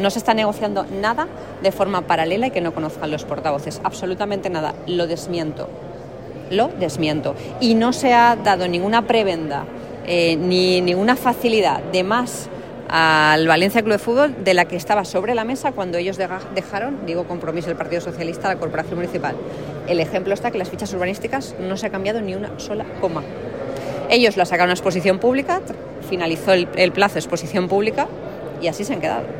No se está negociando nada de forma paralela y que no conozcan los portavoces. Absolutamente nada. Lo desmiento. Lo desmiento. Y no se ha dado ninguna prebenda eh, ni ninguna facilidad de más al Valencia Club de Fútbol de la que estaba sobre la mesa cuando ellos dejaron, digo compromiso del Partido Socialista, la Corporación Municipal. El ejemplo está que las fichas urbanísticas no se ha cambiado ni una sola coma. Ellos la sacaron a exposición pública, finalizó el, el plazo de exposición pública y así se han quedado.